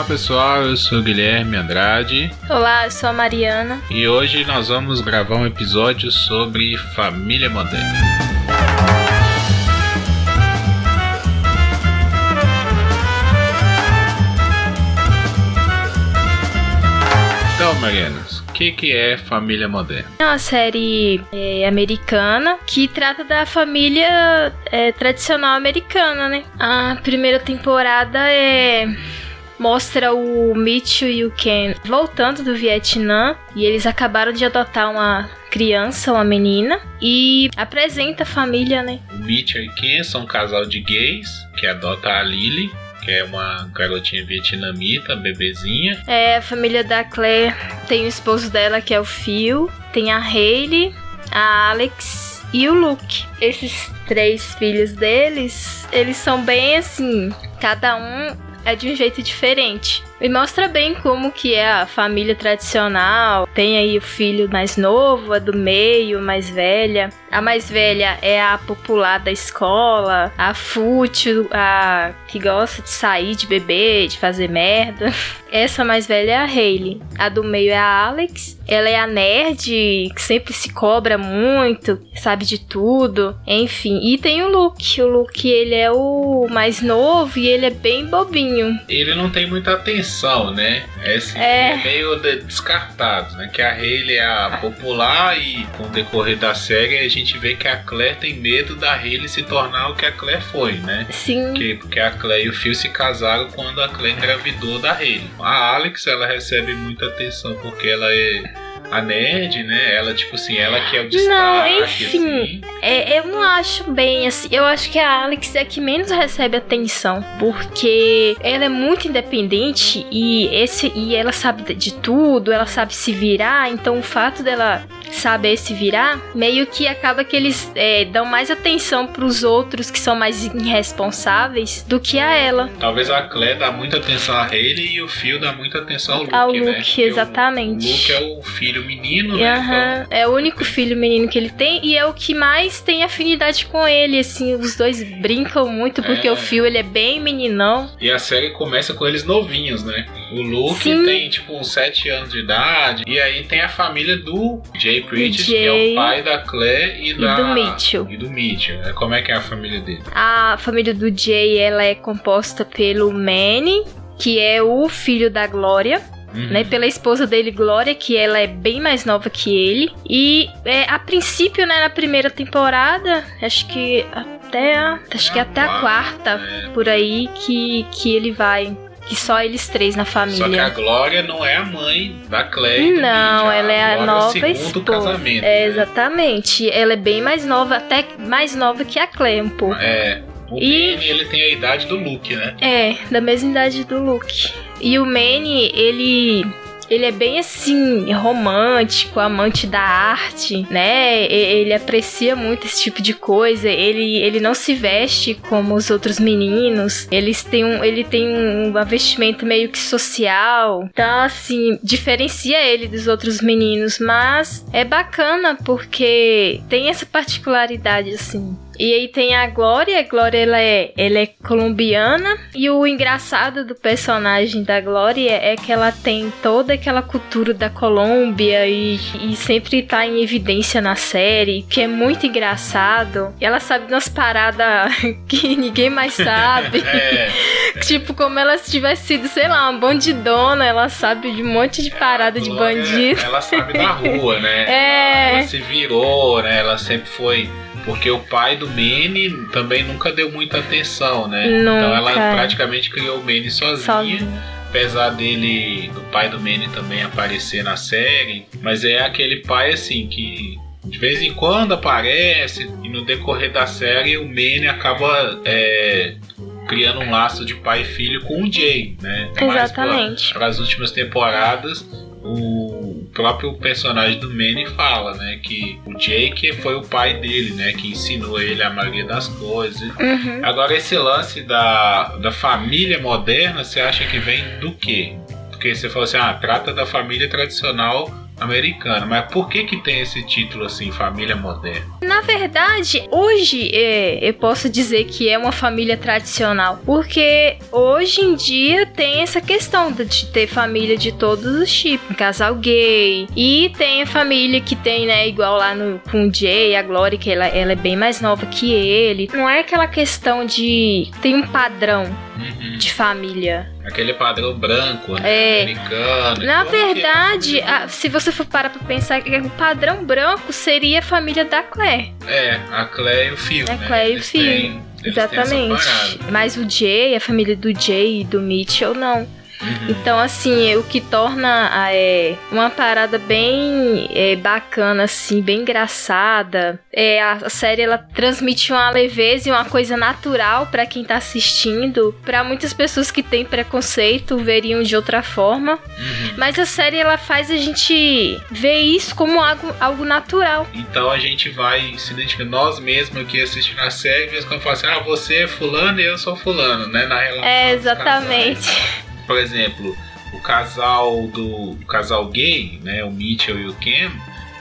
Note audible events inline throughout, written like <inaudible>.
Olá pessoal, eu sou Guilherme Andrade. Olá, eu sou a Mariana. E hoje nós vamos gravar um episódio sobre família moderna. Então, Mariana, o que, que é família moderna? É uma série é, americana que trata da família é, tradicional americana, né? A primeira temporada é mostra o Mitchell e o Ken voltando do Vietnã e eles acabaram de adotar uma criança, uma menina, e apresenta a família, né? O Mitchell e Ken são um casal de gays que adota a Lily, que é uma garotinha vietnamita, bebezinha. É, a família da Claire tem o esposo dela, que é o Phil, tem a Hayley, a Alex e o Luke. Esses três filhos deles, eles são bem assim, cada um é de um jeito diferente. E mostra bem como que é a família tradicional. Tem aí o filho mais novo, a do meio, mais velha. A mais velha é a popular da escola, a fútil, a que gosta de sair, de beber, de fazer merda. <laughs> Essa mais velha é a Hayley. A do meio é a Alex. Ela é a nerd, que sempre se cobra muito, sabe de tudo. Enfim, e tem o Luke. O Luke, ele é o mais novo e ele é bem bobinho. Ele não tem muita atenção, né? É, assim, é... meio descartado, né? Que a Hayley é a popular e com o decorrer da série a gente vê que a Claire tem medo da Hayley se tornar o que a Claire foi, né? Sim. Porque, porque a Claire e o Phil se casaram quando a Claire engravidou da Hayley. A Alex, ela recebe muita atenção porque ela é a nerd, né? Ela, tipo assim, ela que é o destaque. Não, enfim. Assim. É, eu não acho bem assim. Eu acho que a Alex é que menos recebe atenção. Porque ela é muito independente e, esse, e ela sabe de tudo, ela sabe se virar. Então o fato dela saber se virar, meio que acaba que eles é, dão mais atenção pros outros que são mais irresponsáveis do que a ela. Talvez a Claire dá muita atenção a Hayley e o Phil dá muita atenção ao Luke, ao né? Luke, exatamente. O, Luke é o filho menino, né? Uhum. Então... É o único filho menino que ele tem e é o que mais tem afinidade com ele, assim, os dois brincam muito porque é. o Phil ele é bem meninão. E a série começa com eles novinhos, né? O Luke Sim. tem tipo uns 7 anos de idade e aí tem a família do Jay, que é o pai da Claire e, e da, do Mitchell. E do Mitchell. É, como é que é a família dele? A família do Jay ela é composta pelo Manny, que é o filho da Glória. Uhum. Né, pela esposa dele, Glória, que ela é bem mais nova que ele. E é, a princípio, né, na primeira temporada, acho que até a, acho que até a quarta, é. por aí, que, que ele vai que só eles três na família. Só que a Glória não é a mãe da Claire. Não, ela é a, nova esposa. É, né? Exatamente. Ela é bem mais nova, até mais nova que a Claire um pouco. É. O e... Manny, ele tem a idade do Luke, né? É, da mesma idade do Luke. E o Manny, ele ele é bem assim, romântico, amante da arte, né? Ele aprecia muito esse tipo de coisa. Ele, ele não se veste como os outros meninos. Eles têm um, ele tem um vestimento meio que social. Então, assim, diferencia ele dos outros meninos. Mas é bacana porque tem essa particularidade, assim. E aí tem a Glória, a Glória ela é, ela é colombiana e o engraçado do personagem da Glória é que ela tem toda aquela cultura da Colômbia e, e sempre tá em evidência na série, que é muito engraçado. E ela sabe umas paradas <laughs> que ninguém mais sabe. <laughs> é. <laughs> tipo, como ela se tivesse sido, sei lá, uma bandidona, ela sabe de um monte de parada de bandido. Ela sabe da rua, né? É. Ela se virou, né? Ela sempre foi porque o pai do Manny também nunca deu muita atenção, né? Nunca. Então ela praticamente criou o Manny sozinha. sozinha. Apesar dele, do pai do Manny também aparecer na série. Mas é aquele pai assim que de vez em quando aparece e no decorrer da série o Manny acaba é, criando um laço de pai e filho com o Jay, né? Exatamente. Para as últimas temporadas, o próprio personagem do Manny fala, né, que o Jake foi o pai dele, né, que ensinou ele a maioria das coisas. Uhum. Agora esse lance da, da família moderna, você acha que vem do quê? Porque você falou assim, ah, trata da família tradicional americana. Mas por que que tem esse título assim, família moderna? Na verdade, hoje é, eu posso dizer que é uma família tradicional, porque hoje em dia tem essa questão de ter família de todos os tipos, casal gay e tem a família que tem, né, igual lá no com o Jay, a Glory, que ela, ela é bem mais nova que ele. Não é aquela questão de tem um padrão Uhum. de família. Aquele padrão branco, né? É. Americano. Na verdade, a- se você for parar pra pensar, que o padrão branco seria a família da Claire. É, a Claire e o Phil, A né? Claire e o Eles Phil. têm- eles Exatamente. Mas o Jay, a família do Jay e do Mitchell, não. Uhum. Então, assim, o que torna a, é, uma parada bem é, bacana, assim, bem engraçada. É, a, a série ela transmite uma leveza e uma coisa natural pra quem tá assistindo. Pra muitas pessoas que têm preconceito veriam de outra forma. Uhum. Mas a série ela faz a gente ver isso como algo, algo natural. Então a gente vai se identificar nós mesmos que assistindo a série, em quando fala assim, ah, você é fulano e eu sou fulano, né? Na relação É, exatamente. Por exemplo, o casal do o casal gay, né? O Mitchell e o Ken,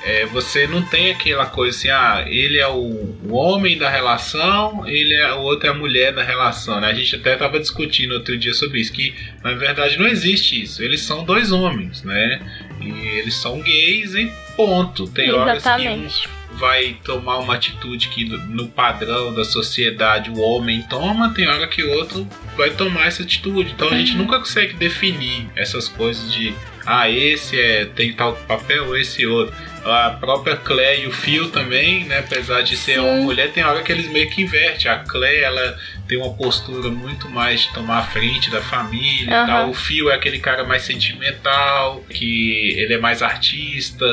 é, você não tem aquela coisa assim, ah, ele é o, o homem da relação, ele é o outro é a mulher da relação, né? A gente até estava discutindo outro dia sobre isso, que na verdade não existe isso. Eles são dois homens, né? E eles são gays e ponto. Tem horas que um Exatamente. vai tomar uma atitude que no- no padrão da sociedade o homem toma, tem hora que o outro vai tomar essa atitude. Então a gente Uhum. nunca consegue definir essas coisas de ah, esse é tem tal papel, esse outro. A própria Claire e o Phil também, né? Apesar de ser Sim. uma mulher, tem hora que eles meio que invertem. A Claire, ela tem uma postura muito mais de tomar a frente da família Aham. tal. O Phil é aquele cara mais sentimental, que ele é mais artista,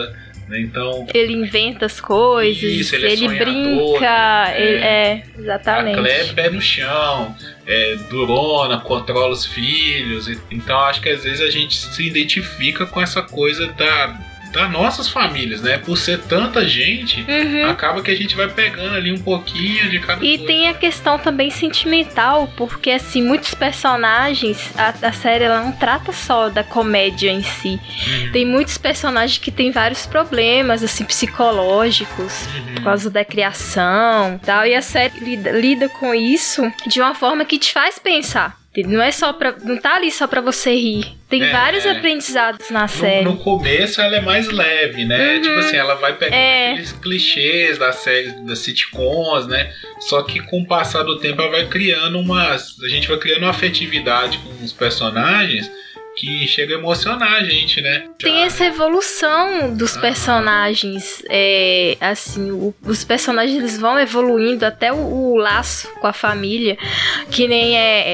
né? Então Ele inventa as coisas, Isso, ele é ele sonhador, brinca, né? ele- é, A exatamente. Claire é pé no chão, é durona, controla os filhos. Então acho que às vezes a gente se identifica com essa coisa da, das nossas famílias, né? Por ser tanta gente, Uhum. acaba que a gente vai pegando ali um pouquinho de cada E coisa. tem a questão também sentimental, porque assim, muitos personagens, a, a série ela não trata só da comédia em si. Uhum, Tem muitos personagens que têm vários problemas, assim, psicológicos, uhum. por causa da criação e tal. E a série lida, lida com isso de uma forma que te faz pensar. Não é só pra. Não tá ali só pra você rir. Tem É. vários aprendizados na série. No, no começo ela é mais leve, né? Uhum. Tipo assim, ela vai pegando É. aqueles clichês das séries, das sitcoms, né? Só que com o passar do tempo ela vai criando uma. A gente vai criando uma afetividade com os personagens que chega a emocionar a gente, né? Tem essa evolução dos Ah. personagens. É, assim, o- os personagens eles vão evoluindo até o, o laço com a família. Que nem é,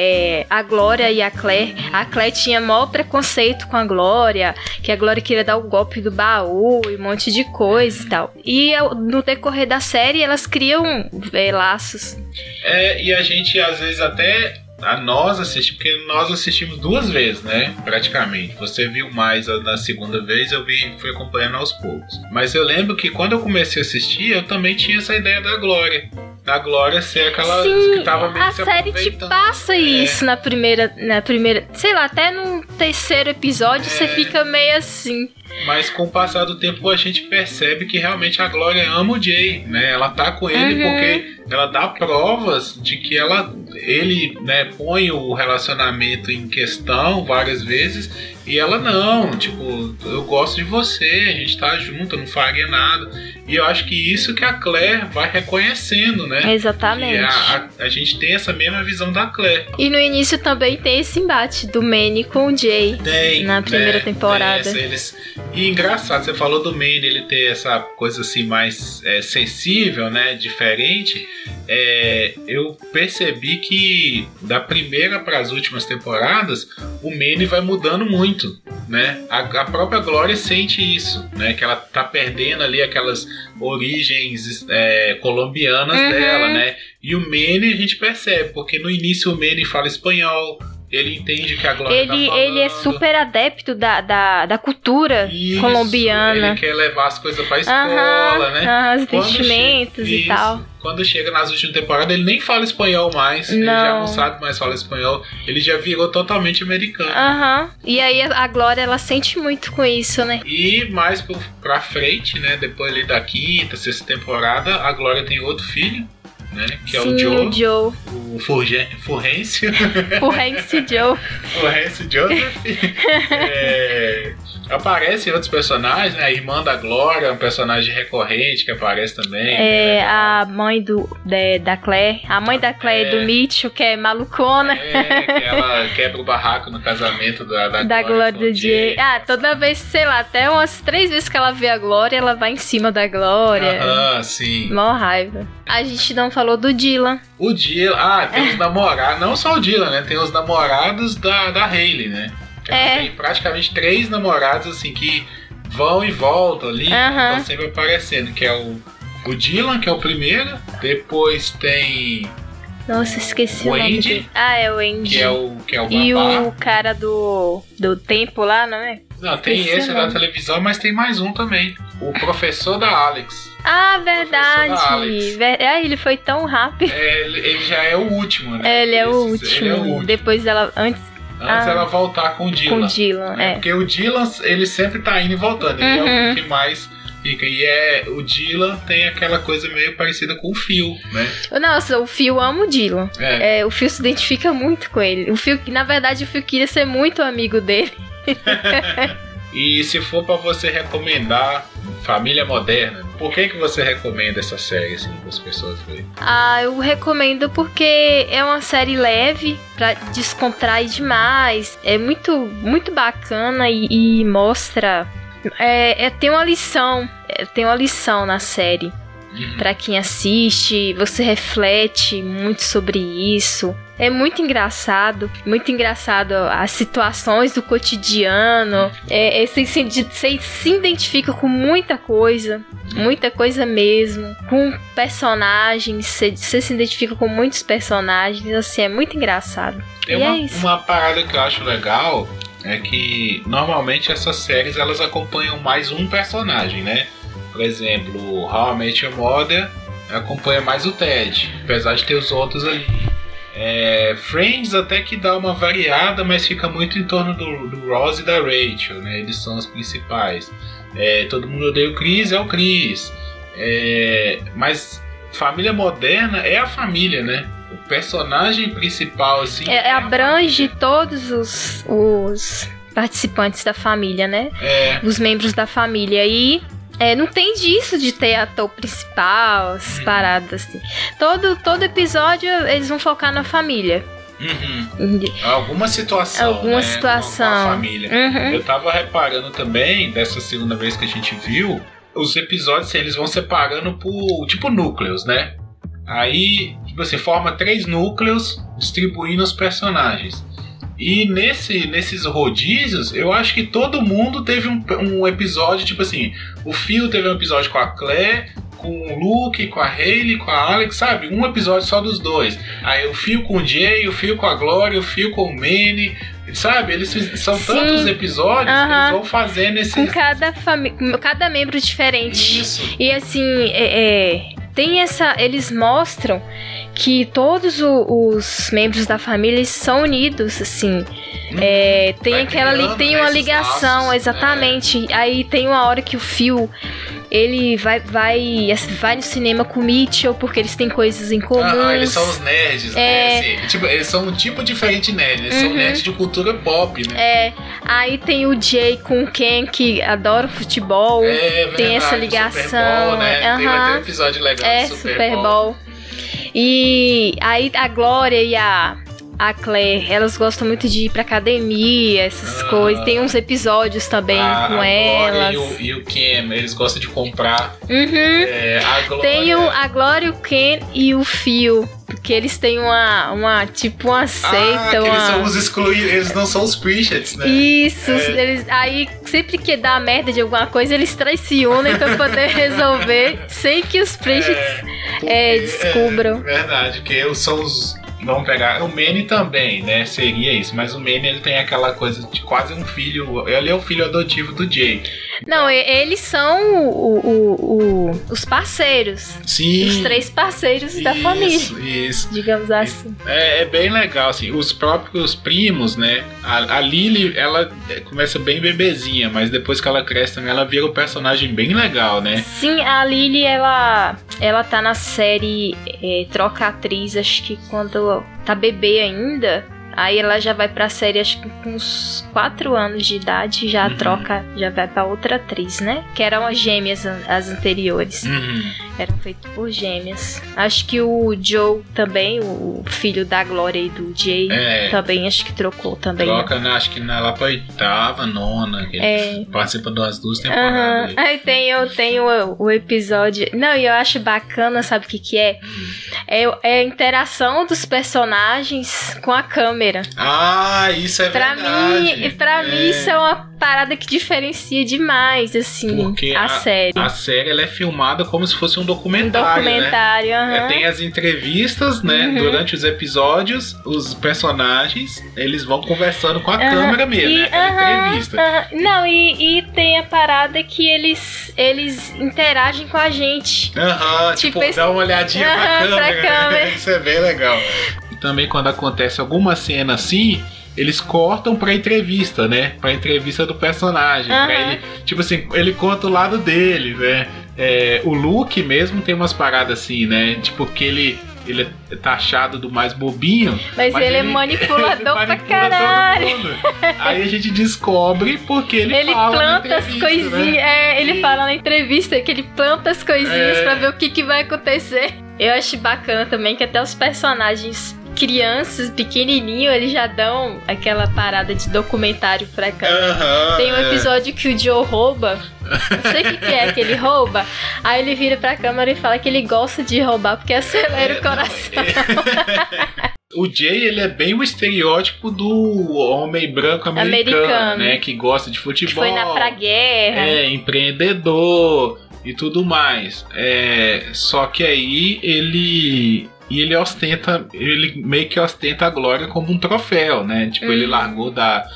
é, a Glória e a Claire. A Claire tinha maior preconceito com a Glória. Que a Glória queria dar o golpe do baú e um monte de coisa e tal. E no decorrer da série elas criam é, laços. É, e a gente às vezes até. A nós assistimos, porque nós assistimos duas vezes, né? Praticamente. Você viu mais na segunda vez, eu vi, fui acompanhando aos poucos. Mas eu lembro que quando eu comecei a assistir, eu também tinha essa ideia da Glória. Da Glória ser aquela Sim, que tava meio a se série te passa É. isso na primeira, na primeira, sei lá, até no terceiro episódio você É. fica meio assim. Mas com o passar do tempo a gente percebe que realmente a Glória ama o Jay, né? Ela tá com ele Uhum. porque ela dá provas de que ela, ele, né, põe o relacionamento em questão várias vezes e ela não, tipo, eu gosto de você, a gente tá junto, eu não faria nada. E eu acho que isso que a Claire vai reconhecendo, né? Exatamente. Que a, a, a gente tem essa mesma visão da Claire. E no início também tem esse embate do Manny com o Jay. Tem. Na primeira né, temporada. tem essa, eles... E engraçado, você falou do Manny, ele ter essa coisa assim mais é, sensível, né? Diferente. É, eu percebi que da primeira para as últimas temporadas, o Manny vai mudando muito. Né? A, a própria Glória sente isso, né? Que ela tá perdendo ali aquelas origens é, colombianas Uhum. dela, né? E o Manny a gente percebe, porque no início o Manny fala espanhol, ele entende que a Glória tá Ele, falando. ele é super adepto da, da, da cultura Isso, colombiana. Ele quer levar as coisas pra escola, Aham, né? aham, os Quando vestimentos e Isso. tal. Quando chega nas últimas temporadas, ele nem fala espanhol mais. Ele já Não. não sabe mais falar espanhol. Ele já virou totalmente americano. Aham. E aí a a Glória, ela sente muito com isso, né? E mais pro, pra frente, né? Depois ali da quinta, sexta temporada, a Glória tem outro filho, né? Que é Sim, o Joe, Joe. <laughs> o Furgen, Furrêncio. O Hanks Joe. Furrêncio Joseph. <laughs> É, aparece outros personagens, né? A irmã da Glória, é um personagem recorrente que aparece também. É legal. a mãe do, da, da Claire. A mãe da Claire É. do Mitchell, que é malucona. É, que ela quebra o barraco no casamento da, da, Da Glória com do Jay. Ah, toda vez, sei lá, até umas três vezes que ela vê a Glória, ela vai em cima da Glória. Aham, sim. Mó raiva. A gente não falou do Dylan. O Dylan, ah, tem os namorados, não só o Dylan, né? Tem os namorados da, da Hailey, né? Ela É. Tem praticamente três namorados, assim, que vão e voltam ali, Aham. estão sempre aparecendo, que é o, o Dylan, que é o primeiro, depois tem Nossa, esqueci O o, nome Andy. Ah, é o Andy. que é o, que é o E babá. o cara do, do tempo lá, não é? Não, tem esqueci esse o da televisão, mas tem mais um também. O professor da Alex. Ah, verdade. Ver- Ah, ele foi tão rápido. É, ele já é o último, né? Ele é o último. Ele é o último. Depois dela. Antes Antes Ah. ela voltar com o Dylan. com o Dylan. né? É. Porque o Dylan, ele sempre tá indo e voltando. Ele é Uhum. o que mais fica. E é, o Dylan tem aquela coisa meio parecida com o Phil, né? Nossa, o Phil ama o Dylan. É. É, o Phil se identifica muito com ele. O Phil, na verdade, o Phil queria ser muito amigo dele. <laughs> E se for pra você recomendar Família Moderna, por que que você recomenda essa série, assim, para as pessoas verem? Ah, eu recomendo porque é uma série leve pra descontrair demais. É muito, muito bacana e, e mostra. É, é- tem uma lição. é, tem uma lição na série. Uhum. Pra quem assiste, você reflete muito sobre isso. É muito engraçado, muito engraçado as situações do cotidiano. É, é, você, se, você se identifica com muita coisa, muita coisa mesmo. Com personagens, você, você se identifica com muitos personagens. Assim, é muito engraçado. Tem é uma, isso. uma parada que eu acho legal é que normalmente essas séries elas acompanham mais um personagem, né? Por exemplo, How I Met Your Mother acompanha mais o Ted, apesar de ter os outros ali. É, Friends até que dá uma variada, mas fica muito em torno do, do Ross e da Rachel, né? Eles são os principais. É, todo mundo odeia o Chris, é o Chris. É, mas família moderna é a família, né? O personagem principal, assim. É, a abrange todos os, os participantes da família, né? É, os membros da família. E é, não tem disso de ter ator principal, essas Uhum. paradas assim. Todo, todo episódio eles vão focar na família. uhum. Alguma situação. Alguma né, situação. Com a família. Uhum. Eu tava reparando também, dessa segunda vez que a gente viu, os episódios assim, eles vão separando por tipo núcleos, né? Aí, tipo assim, forma três núcleos distribuindo os personagens. E nesse, nesses rodízios, eu acho que todo mundo teve um, um episódio, tipo assim, o Phil teve um episódio com a Claire, com o Luke, com a Hayley, com a Alex, sabe? Um episódio só dos dois. Aí o Phil com o Jay, o Phil com a Glória, o Phil com o Manny, sabe? Eles são Sim. tantos episódios que eles vão fazendo esse. Com cada, fami- cada membro diferente. Isso. E assim, é, é, tem essa. Eles mostram que todos o- os membros da família são unidos, assim. É, tem aquela criando, tem né, uma ligação, laços, exatamente. Aí tem uma hora que o Phil ele vai, vai, vai no cinema com o Mitchell porque eles têm coisas em comum. Ah, eles são os nerds, É. né? Assim, tipo, eles são um tipo diferente de nerd, eles são Uhum. nerds de cultura pop, né? É, aí tem o Jay com o Ken que adora futebol. É, verdade, tem essa o ligação, Super Bowl, né? Tem aham. até um episódio legal É, do Super, Super Bowl. Bowl. E aí a Glória e a, a Claire, elas gostam muito de ir pra academia, essas Ah. coisas. Tem uns episódios também A- com a elas. E o, e o Cam, eles gostam de comprar. Uhum. É, a Glória. Tem o, a Glória, o Ken e o Phil. Porque eles têm uma, uma tipo uma ah, seita, que uma... eles são os excluídos, eles não são os Pritchett's, né? Isso, É. eles, aí sempre que dá merda de alguma coisa, eles traicionam pra poder <laughs> resolver sem que os Pritchett's porque- é, descubram. É, verdade, que são os vamos pegar. O Manny também, né? Seria isso. Mas o Manny ele tem aquela coisa de quase um filho. Ele é o filho adotivo do Jay. Não, eles são o, o, o, os parceiros. Sim. Os três parceiros isso, da família. Isso. Digamos assim. É, é, bem legal, assim. Os próprios primos, né? A, a Lily, ela começa bem bebezinha, mas depois que ela cresce também, ela vira um personagem bem legal, né? Sim, a Lily, ela, ela tá na série é, Troca Atriz, acho que quando tá bebê ainda. Aí ela já vai pra série, acho que com uns 4 anos de idade, já uhum. troca, já vai pra outra atriz, né? Que eram as gêmeas as anteriores. Uhum. Eram feitas por gêmeas. Acho que o Joe também, o filho da Glória e do Jay, é, também acho que trocou também. Troca, né? acho que na, lá pra oitava, nona, que é. participa das duas temporadas. Uhum. Aí tem, eu tenho o, o, episódio. Não, e eu acho bacana, sabe o que, que é? é? É a interação dos personagens com a câmera. Ah, isso é pra verdade. Mim, pra é. mim, isso é uma parada que diferencia demais, assim, Porque a, a série. A série ela é filmada como se fosse um documentário. Um documentário, né? Uhum. tem as entrevistas, né? Uhum. Durante os episódios, os personagens eles vão conversando com a uhum. câmera mesmo, e, né? entrevista. Não, e, e, tem a parada que eles, eles interagem com a gente. Aham, tipo, tipo esse... dá uma olhadinha pra câmera. Pra câmera. <laughs> Isso é bem legal. E também quando acontece alguma cena assim eles cortam pra entrevista, né? Pra entrevista do personagem. Uhum. Ele, tipo assim, ele conta o lado dele, né? É, o Luke mesmo tem umas paradas assim, né? Tipo, que ele ele é taxado do mais bobinho. Mas, mas ele, é <laughs> manipulador manipula pra caralho. Aí a gente descobre porque ele, ele fala planta as coisinhas. Né? É, ele fala na entrevista que ele planta as coisinhas é... pra ver o que, que vai acontecer. Eu acho bacana também que até os personagens crianças pequenininho, eles já dão aquela parada de documentário pra cá. Uhum, Tem um é. episódio é. que o Joe rouba. Não sei o que, que, é que ele rouba. Aí ele vira pra câmera e fala que ele gosta de roubar porque acelera é, o coração. Não, <laughs> O Jay, ele é bem o estereótipo do homem branco americano, americano. né? Que gosta de futebol. Que foi na pra guerra. É, empreendedor e tudo mais. É, só que aí ele e ele ostenta, ele meio que ostenta a glória como um troféu, né? Tipo, uhum. ele largou da,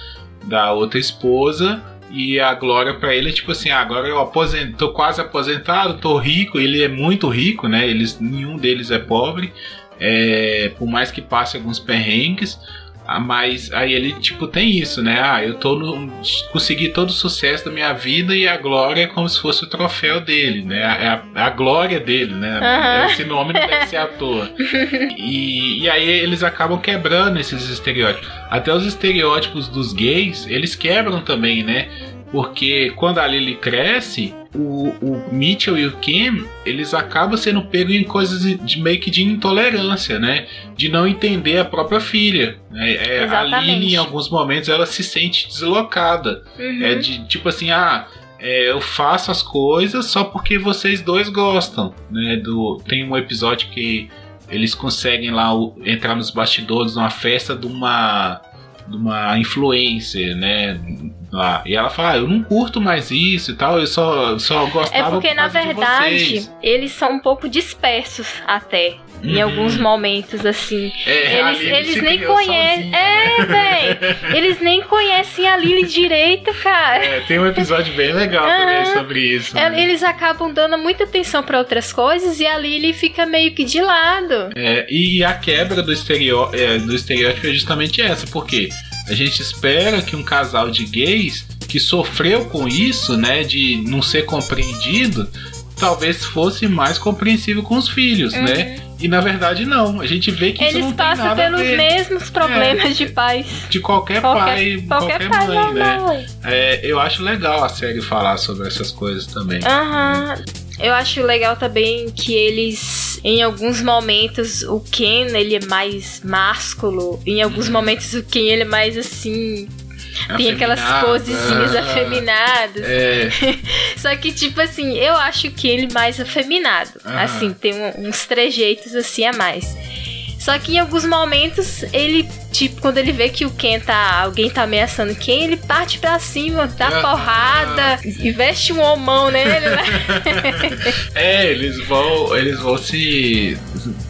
da outra esposa e a glória para ele é tipo assim, ah, agora eu aposento, tô quase aposentado, tô rico, ele é muito rico, né? Eles, nenhum deles é pobre, é, por mais que passe alguns perrengues, mas aí ele, tipo, tem isso, né? Ah, eu tô no, consegui todo o sucesso da minha vida e a glória é como se fosse o troféu dele, né? É a, a, glória dele, né? Uhum. Esse nome não deve ser à toa. <laughs> E, e aí eles acabam quebrando esses estereótipos. Até os estereótipos dos gays, eles quebram também, né? Porque quando a Lily cresce, o, o Mitchell e o Kim, eles acabam sendo pegos em coisas de, meio que de intolerância, né? De não entender a própria filha. Né? É, a Lily, em alguns momentos, ela se sente deslocada. Uhum. É de tipo assim, ah. É, eu faço as coisas só porque vocês dois gostam, né? Do, tem um episódio que eles conseguem lá entrar nos bastidores numa festa de uma de uma influencer, né? Lá. E ela fala, ah, eu não curto mais isso e tal, eu só, só gostava É porque, na verdade, eles são um pouco dispersos até. Uhum. Em alguns momentos, assim. É, eles eles nem conhecem. É, velho. eles nem conhecem a Lily direito, cara. É, tem um episódio bem legal uhum. também sobre isso. É, né? Eles acabam dando muita atenção para outras coisas e a Lily fica meio que de lado. É, e a quebra do, estereó é, do estereótipo é justamente essa, porque a gente espera que um casal de gays que sofreu com isso, né, de não ser compreendido, talvez fosse mais compreensível com os filhos, né? uhum. né? E na verdade não, a gente vê que Eles isso não passam pelos mesmos problemas é, de pais. De qualquer, qualquer pai, qualquer, qualquer pai, mãe, né? É, eu acho legal a série falar sobre essas coisas também. Aham. Uhum. Eu acho legal também que eles, em alguns momentos, o Ken ele é mais másculo, em alguns momentos o Ken ele é mais assim tem aquelas posezinhas ah, afeminadas. É. <laughs> Só que, tipo assim, eu acho que ele mais afeminado. Assim, tem um, uns trejeitos assim a mais. Só que em alguns momentos ele, tipo, quando ele vê que o Ken tá. Alguém tá ameaçando quem, ele parte pra cima, dá Ah. porrada e veste um homão nele, né? <laughs> É, eles vão, eles vão se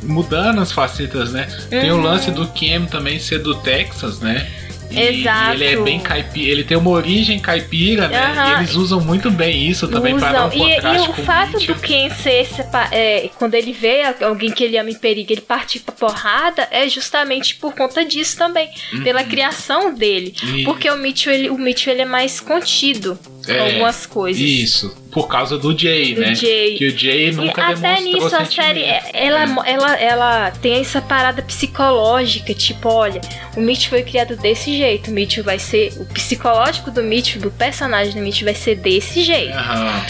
mudando as facetas, né? Tem o Uhum. lance do Cam também ser do Texas, né? E, Exato. ele é bem caipira, ele tem uma origem caipira, né? Aham. E eles usam muito bem isso também para dar um. E, e o fato do Ken ser é, quando ele vê alguém que ele ama em perigo, ele partir pra porrada, é justamente por conta disso também, pela criação dele. Uhum. Porque o Mitchell, ele, o Mitchell ele é mais contido É, algumas coisas. Isso, por causa do Jay, Do né? Jay. Que o Jay E nunca até demonstrou nisso a série, é- ela, ela, ela tem essa parada psicológica, tipo, olha, o Mitch foi criado desse jeito, o Mitch vai ser, o psicológico do Mitch, do personagem do Mitch vai ser desse jeito.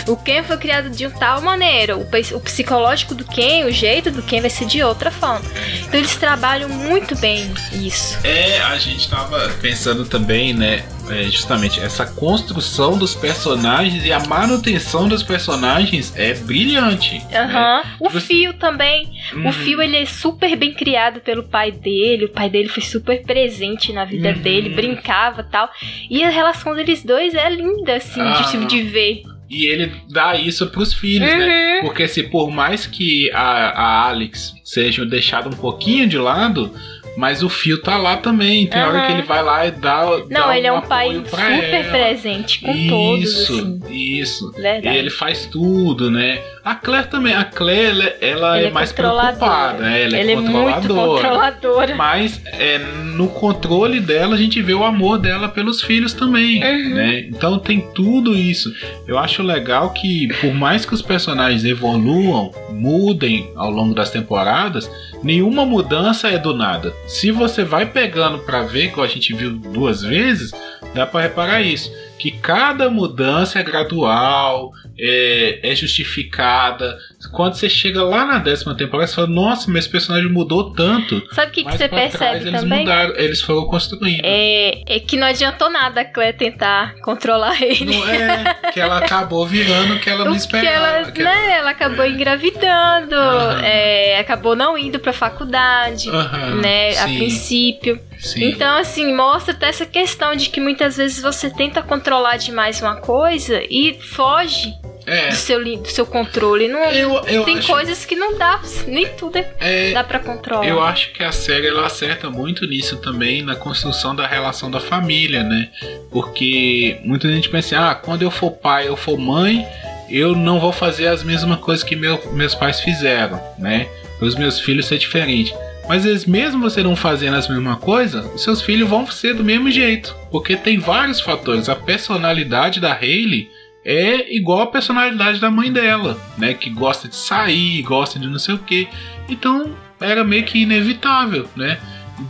O Ken foi criado de um tal maneira, o, o psicológico do Ken, o jeito do Ken vai ser de outra forma. Então eles trabalham muito bem isso. É, a gente tava pensando também, né? É, justamente essa construção dos personagens e a manutenção dos personagens é brilhante. né? Aham. O Você- Fio também. Uhum. O Fio, ele é super bem criado pelo pai dele. O pai dele foi super presente na vida Uhum. dele, brincava e tal. E a relação deles dois é linda, assim, Ah. de, tipo, de ver. E ele dá isso pros filhos, né? Uhum. Porque se por mais que a, a Alex seja deixada um pouquinho de lado, mas o Fio tá lá também. Tem hora Aham. que ele vai lá e dá. Não, dá ele é um pai super ela. presente com todos, Isso, assim. isso. Verdade. E ele faz tudo, né? A Claire também. A Claire, ela, ela Ele é, mais preocupada, né? Ela é Ele é muito controladora. controladora. Mas é, no controle dela a gente vê o amor dela pelos filhos também, Uhum. né? Então tem tudo isso. Eu acho legal que por mais que os personagens evoluam, mudem ao longo das temporadas, nenhuma mudança é do nada. Se você vai pegando pra ver, como a gente viu duas vezes, dá pra reparar isso, que cada mudança é gradual, é, é justificada. Quando você chega lá na décima temporada, você fala, nossa, mas esse personagem mudou tanto. Sabe o que, que você pra trás percebe eles também? mudaram, eles foram construindo. É, é que não adiantou nada a Claire tentar controlar ele. Não é que ela acabou virando o que ela <laughs> não esperava. ela, que- né, ela acabou engravidando, Aham. é, acabou não indo pra faculdade, Aham, né, a sim, princípio. Sim. Então, assim, mostra até essa questão de que muitas vezes você tenta controlar demais uma coisa e foge é, do, seu, do seu controle. Não, eu, eu tem acho, coisas que não dá, nem tudo é- é, dá pra controlar. Eu acho que a série ela acerta muito nisso também, na construção da relação da família, né? Porque muita gente pensa, ah, quando eu for pai, eu for mãe, eu não vou fazer as mesmas coisas que meu- meus pais fizeram, né? Para os meus filhos ser diferente. Mas mesmo você não fazendo as mesmas coisas, os seus filhos vão ser do mesmo jeito. Porque tem vários fatores. A personalidade da Hayley é igual a personalidade da mãe dela, né? Que gosta de sair, gosta de não sei o quê. Então era meio que inevitável, né?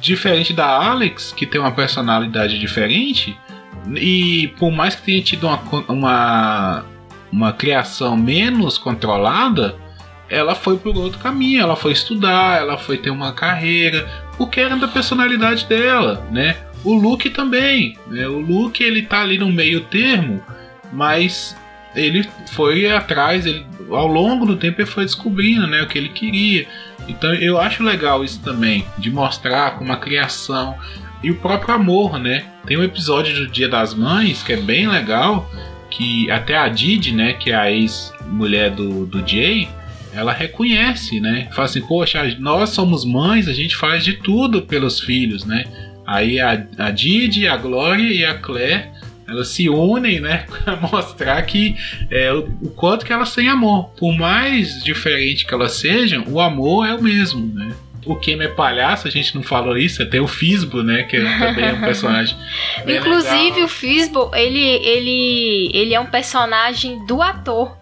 Diferente da Alex, que tem uma personalidade diferente, e por mais que tenha tido uma, uma, uma criação menos controlada, ela foi por outro caminho, ela foi estudar, ela foi ter uma carreira, porque era da personalidade dela, né? O Luke também, né? O Luke ele tá ali no meio termo, mas ele foi atrás, ele, ao longo do tempo ele foi descobrindo, né, o que ele queria. Então eu acho legal isso também, de mostrar como a criação e o próprio amor, né? Tem um episódio do Dia das Mães que é bem legal, que até a Didi, né, que é a ex-mulher do, do Jay, ela reconhece, né? Fala assim, poxa, nós somos mães, a gente faz de tudo pelos filhos, né? Aí a, a Didi, a Glória e a Claire, elas se unem, né? <laughs> Pra mostrar que é, o, o quanto que elas têm amor. Por mais diferente que elas sejam, o amor é o mesmo, né? O Ken é palhaço, a gente não falou isso, tem o Fisbo, né? Que também é um personagem. <laughs> Inclusive, legal. o Fisbo, ele, ele, ele é um personagem do ator.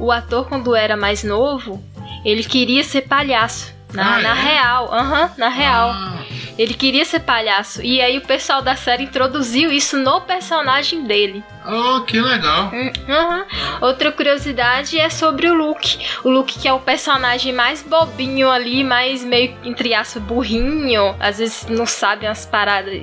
O ator, quando era mais novo, ele queria ser palhaço. Na, Ah, na é? real, aham, na real. Ah, Ele queria ser palhaço. E aí o pessoal da série introduziu isso no personagem dele. oh, que legal. Hum, aham. Outra curiosidade é sobre o Luke. O Luke que é o personagem mais bobinho ali, mais meio, entre aspas, burrinho. Às vezes não sabe umas paradas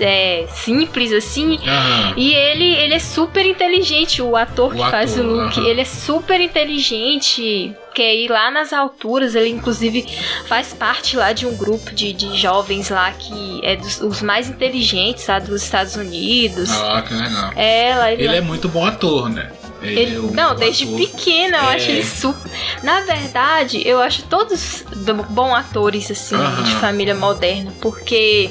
é, simples assim. Aham. E ele, ele é super inteligente, o ator O que faz o ator, Luke. aham. Ele é super inteligente. quer ir lá nas alturas. Ele, inclusive, faz parte lá de um grupo de, de jovens lá que é dos os mais inteligentes lá dos Estados Unidos. Ah, que legal. É, lá ele, Ele é muito bom ator, né? Ele ele- é um não, desde ator. pequena eu É. acho ele super. Na verdade, eu acho todos do- bons atores, assim, de família moderna, porque.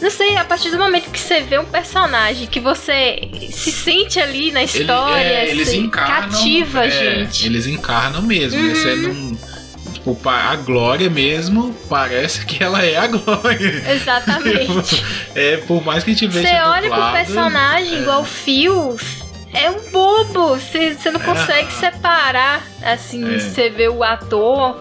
Não sei, a partir do momento que você vê um personagem que você se sente ali na Ele- história, é, eles assim, encarnam. cativa, é, gente. Uhum. Eles encarnam mesmo. né? Você não. Tipo, a Glória mesmo parece que ela é a <laughs> Glória. Exatamente. <laughs> é, por mais que a gente veja. Você olha pro personagem é. igual o Phil, é um bobo. Você não consegue separar, assim, É. você vê o ator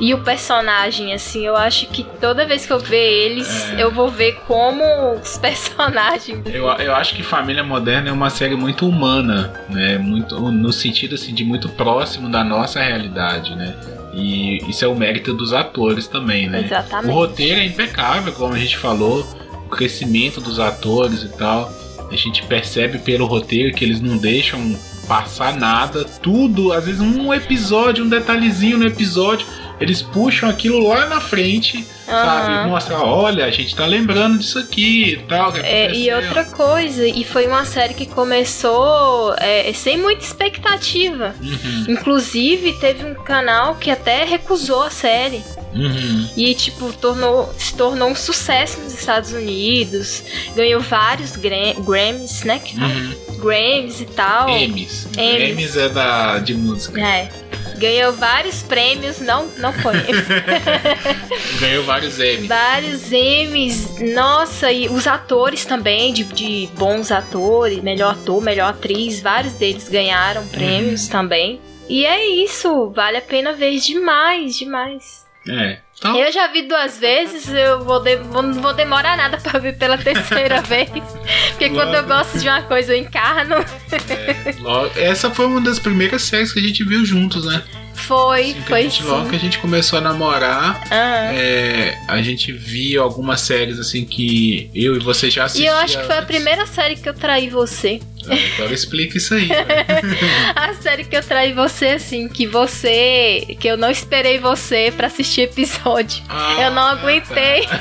e o personagem, assim. Eu acho que toda vez que eu ver eles, É. eu vou ver como os <laughs> personagens. Eu, eu acho que Família Moderna é uma série muito humana, né? Muito, no sentido assim, de muito próximo da nossa realidade, né? E isso é o mérito dos atores também, né? O Exatamente. roteiro é impecável, como a gente falou, o crescimento dos atores e tal. A gente percebe pelo roteiro que eles não deixam passar nada, tudo, às vezes um episódio, um detalhezinho no episódio, eles puxam aquilo lá na frente, sabe? Aham. Mostra, olha, a gente tá lembrando disso aqui e tal. que É, e outra coisa, e foi uma série que começou é, sem muita expectativa. Uhum, Inclusive, teve um canal que até recusou a série. Uhum. E, tipo, tornou, se tornou um sucesso nos Estados Unidos. Ganhou vários Gra Grammys, né? Que? Uhum. Grammys e tal. Emmys. Emmys. Emmys é da, de música. É. Ganhou vários prêmios, não, não foi. <laughs> Ganhou vários Emmys. vários Emmys. Nossa, e os atores também, de, de bons atores, melhor ator, melhor atriz, vários deles ganharam prêmios também. E é isso, vale a pena ver demais, demais. É. Então, Eu já vi duas vezes, eu vou de- vou- não vou demorar nada pra ver pela <laughs> terceira vez. Porque quando eu Logo. gosto de uma coisa, eu encarno. logo- essa foi uma das primeiras séries que a gente viu juntos, né? Foi, a foi gente, sim. logo que a gente começou a namorar, é, a gente viu algumas séries assim que eu e você já E assistiam. eu acho que foi a primeira série que eu traí você. Ah, Agora explica isso aí. né? <laughs> A série que eu traí você, assim, que você. que eu não esperei você pra assistir episódio. Ah, eu não aguentei. <laughs>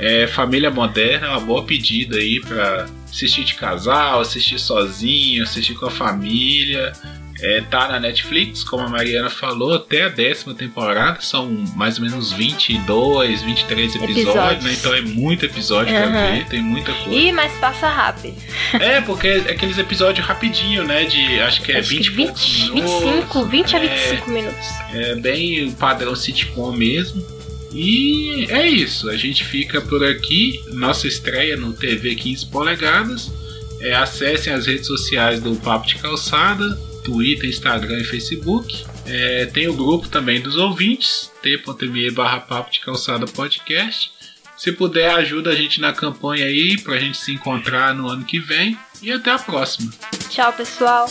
É, Família Moderna é uma boa pedida aí pra assistir de casal, assistir sozinho, assistir com a família. É, tá na Netflix, como a Mariana falou, até a décima temporada. São mais ou menos 22, 23 episódios, Episódios. né? Então é muito episódio pra Aham. ver, tem muita coisa. Ih, mas passa rápido. É, porque é aqueles episódios rapidinho, né? De acho que é Acho 20 que e poucos 20, minutos. 25, 20 a É, 25 minutos. é bem o padrão sitcom mesmo. E é isso, a gente fica por aqui. Nossa estreia no TV 15 polegadas. É, acessem as redes sociais do Papo de Calçada, Twitter, Instagram e Facebook. É, tem o grupo também dos ouvintes, t.me barra Papo de Calçada Podcast. Se puder, ajuda a gente na campanha aí pra gente se encontrar no ano que vem. E até a próxima. Tchau, pessoal.